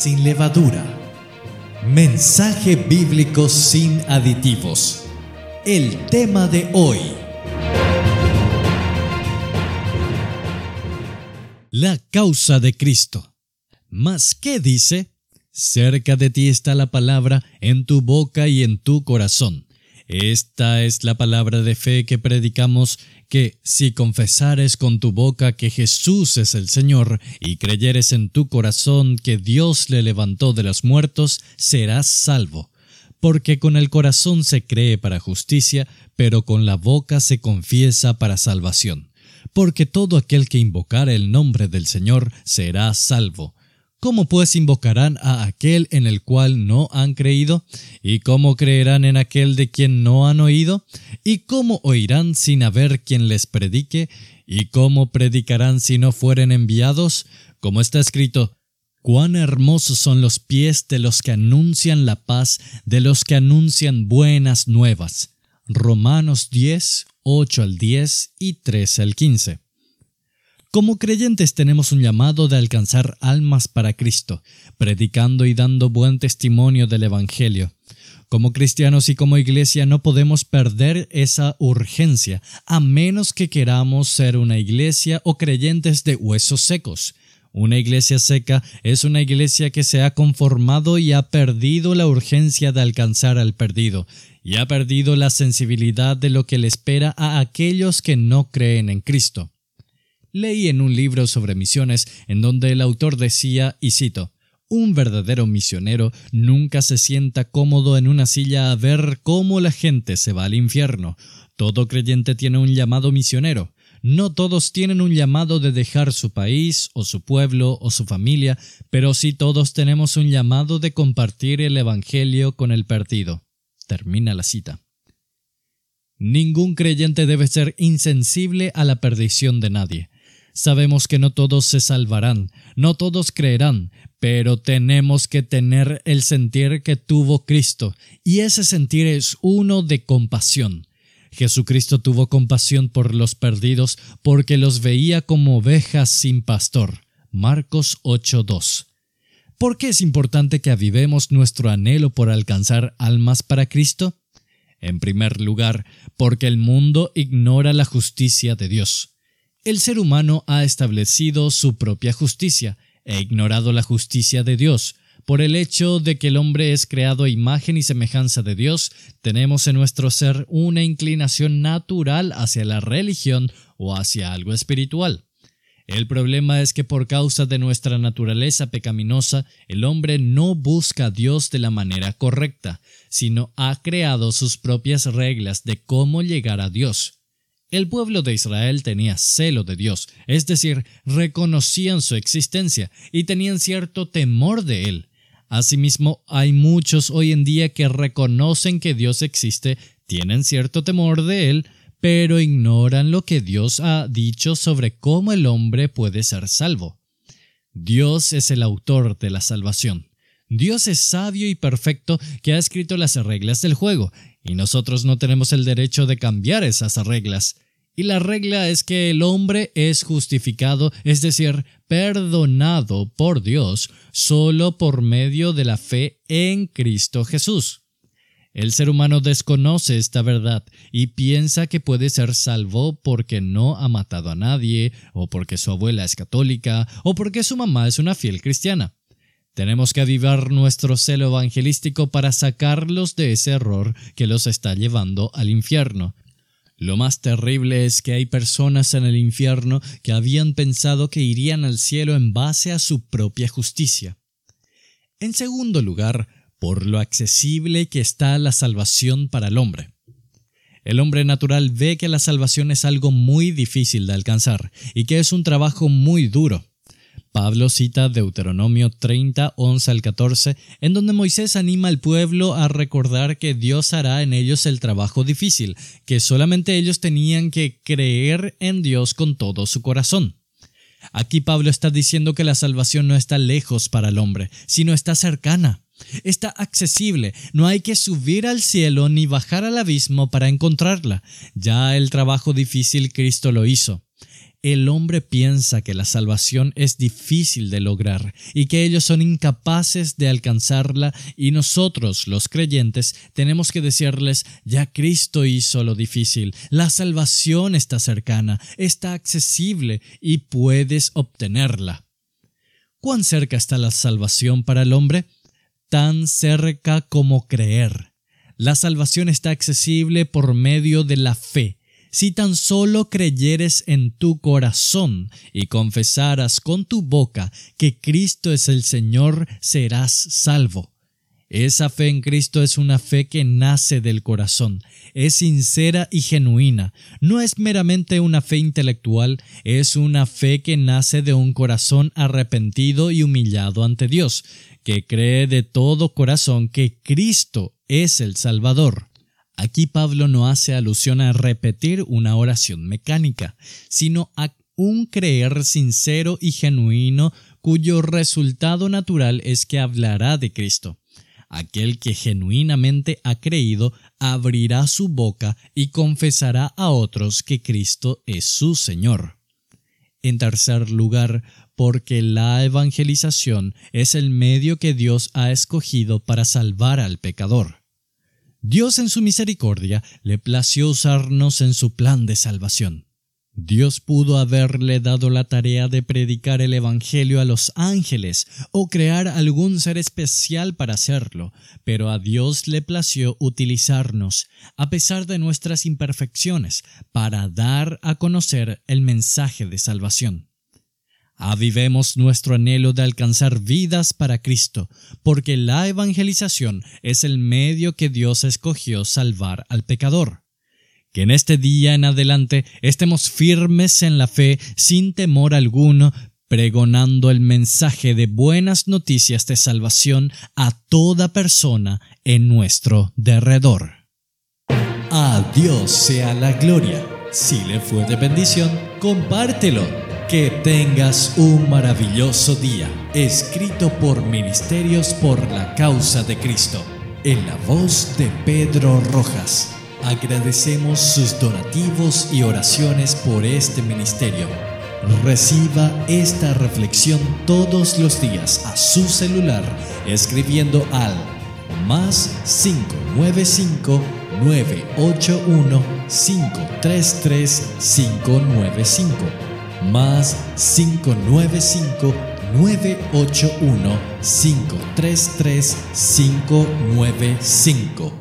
sin levadura. Mensaje bíblico sin aditivos. El tema de hoy. La causa de Cristo. ¿Mas qué dice? Cerca de ti está la palabra en tu boca y en tu corazón. Esta es la palabra de fe que predicamos que si confesares con tu boca que Jesús es el Señor y creyeres en tu corazón que Dios le levantó de los muertos, serás salvo. Porque con el corazón se cree para justicia, pero con la boca se confiesa para salvación. Porque todo aquel que invocara el nombre del Señor será salvo. ¿Cómo pues invocarán a aquel en el cual no han creído? ¿Y cómo creerán en aquel de quien no han oído? ¿Y cómo oirán sin haber quien les predique? ¿Y cómo predicarán si no fueren enviados? Como está escrito, Cuán hermosos son los pies de los que anuncian la paz, de los que anuncian buenas nuevas. Romanos 10, 8 al 10 y 13 al 15. Como creyentes tenemos un llamado de alcanzar almas para Cristo, predicando y dando buen testimonio del Evangelio. Como cristianos y como iglesia no podemos perder esa urgencia, a menos que queramos ser una iglesia o creyentes de huesos secos. Una iglesia seca es una iglesia que se ha conformado y ha perdido la urgencia de alcanzar al perdido, y ha perdido la sensibilidad de lo que le espera a aquellos que no creen en Cristo. Leí en un libro sobre misiones en donde el autor decía, y cito, un verdadero misionero nunca se sienta cómodo en una silla a ver cómo la gente se va al infierno. Todo creyente tiene un llamado misionero. No todos tienen un llamado de dejar su país o su pueblo o su familia, pero sí todos tenemos un llamado de compartir el Evangelio con el perdido. Termina la cita. Ningún creyente debe ser insensible a la perdición de nadie. Sabemos que no todos se salvarán, no todos creerán, pero tenemos que tener el sentir que tuvo Cristo, y ese sentir es uno de compasión. Jesucristo tuvo compasión por los perdidos porque los veía como ovejas sin pastor. Marcos 8:2. ¿Por qué es importante que avivemos nuestro anhelo por alcanzar almas para Cristo? En primer lugar, porque el mundo ignora la justicia de Dios. El ser humano ha establecido su propia justicia e ignorado la justicia de Dios. Por el hecho de que el hombre es creado a imagen y semejanza de Dios, tenemos en nuestro ser una inclinación natural hacia la religión o hacia algo espiritual. El problema es que por causa de nuestra naturaleza pecaminosa, el hombre no busca a Dios de la manera correcta, sino ha creado sus propias reglas de cómo llegar a Dios. El pueblo de Israel tenía celo de Dios, es decir, reconocían su existencia y tenían cierto temor de él. Asimismo, hay muchos hoy en día que reconocen que Dios existe, tienen cierto temor de él, pero ignoran lo que Dios ha dicho sobre cómo el hombre puede ser salvo. Dios es el autor de la salvación. Dios es sabio y perfecto que ha escrito las reglas del juego, y nosotros no tenemos el derecho de cambiar esas reglas. Y la regla es que el hombre es justificado, es decir, perdonado por Dios, solo por medio de la fe en Cristo Jesús. El ser humano desconoce esta verdad y piensa que puede ser salvo porque no ha matado a nadie, o porque su abuela es católica, o porque su mamá es una fiel cristiana. Tenemos que avivar nuestro celo evangelístico para sacarlos de ese error que los está llevando al infierno. Lo más terrible es que hay personas en el infierno que habían pensado que irían al cielo en base a su propia justicia. En segundo lugar, por lo accesible que está la salvación para el hombre. El hombre natural ve que la salvación es algo muy difícil de alcanzar y que es un trabajo muy duro. Pablo cita Deuteronomio 30, 11 al 14, en donde Moisés anima al pueblo a recordar que Dios hará en ellos el trabajo difícil, que solamente ellos tenían que creer en Dios con todo su corazón. Aquí Pablo está diciendo que la salvación no está lejos para el hombre, sino está cercana. Está accesible, no hay que subir al cielo ni bajar al abismo para encontrarla. Ya el trabajo difícil Cristo lo hizo. El hombre piensa que la salvación es difícil de lograr y que ellos son incapaces de alcanzarla y nosotros, los creyentes, tenemos que decirles, ya Cristo hizo lo difícil, la salvación está cercana, está accesible y puedes obtenerla. ¿Cuán cerca está la salvación para el hombre? Tan cerca como creer. La salvación está accesible por medio de la fe si tan solo creyeres en tu corazón y confesaras con tu boca que Cristo es el Señor, serás salvo. Esa fe en Cristo es una fe que nace del corazón, es sincera y genuina, no es meramente una fe intelectual, es una fe que nace de un corazón arrepentido y humillado ante Dios, que cree de todo corazón que Cristo es el Salvador. Aquí Pablo no hace alusión a repetir una oración mecánica, sino a un creer sincero y genuino cuyo resultado natural es que hablará de Cristo. Aquel que genuinamente ha creído abrirá su boca y confesará a otros que Cristo es su Señor. En tercer lugar, porque la evangelización es el medio que Dios ha escogido para salvar al pecador. Dios en su misericordia le plació usarnos en su plan de salvación. Dios pudo haberle dado la tarea de predicar el Evangelio a los ángeles o crear algún ser especial para hacerlo, pero a Dios le plació utilizarnos, a pesar de nuestras imperfecciones, para dar a conocer el mensaje de salvación. Avivemos nuestro anhelo de alcanzar vidas para Cristo, porque la evangelización es el medio que Dios escogió salvar al pecador. Que en este día en adelante estemos firmes en la fe sin temor alguno, pregonando el mensaje de buenas noticias de salvación a toda persona en nuestro derredor. A Dios sea la gloria. Si le fue de bendición, compártelo que tengas un maravilloso día, escrito por Ministerios por la Causa de Cristo, en la voz de Pedro Rojas. Agradecemos sus donativos y oraciones por este ministerio. Reciba esta reflexión todos los días a su celular escribiendo al más 595 981 533 595 más 595 981 533 595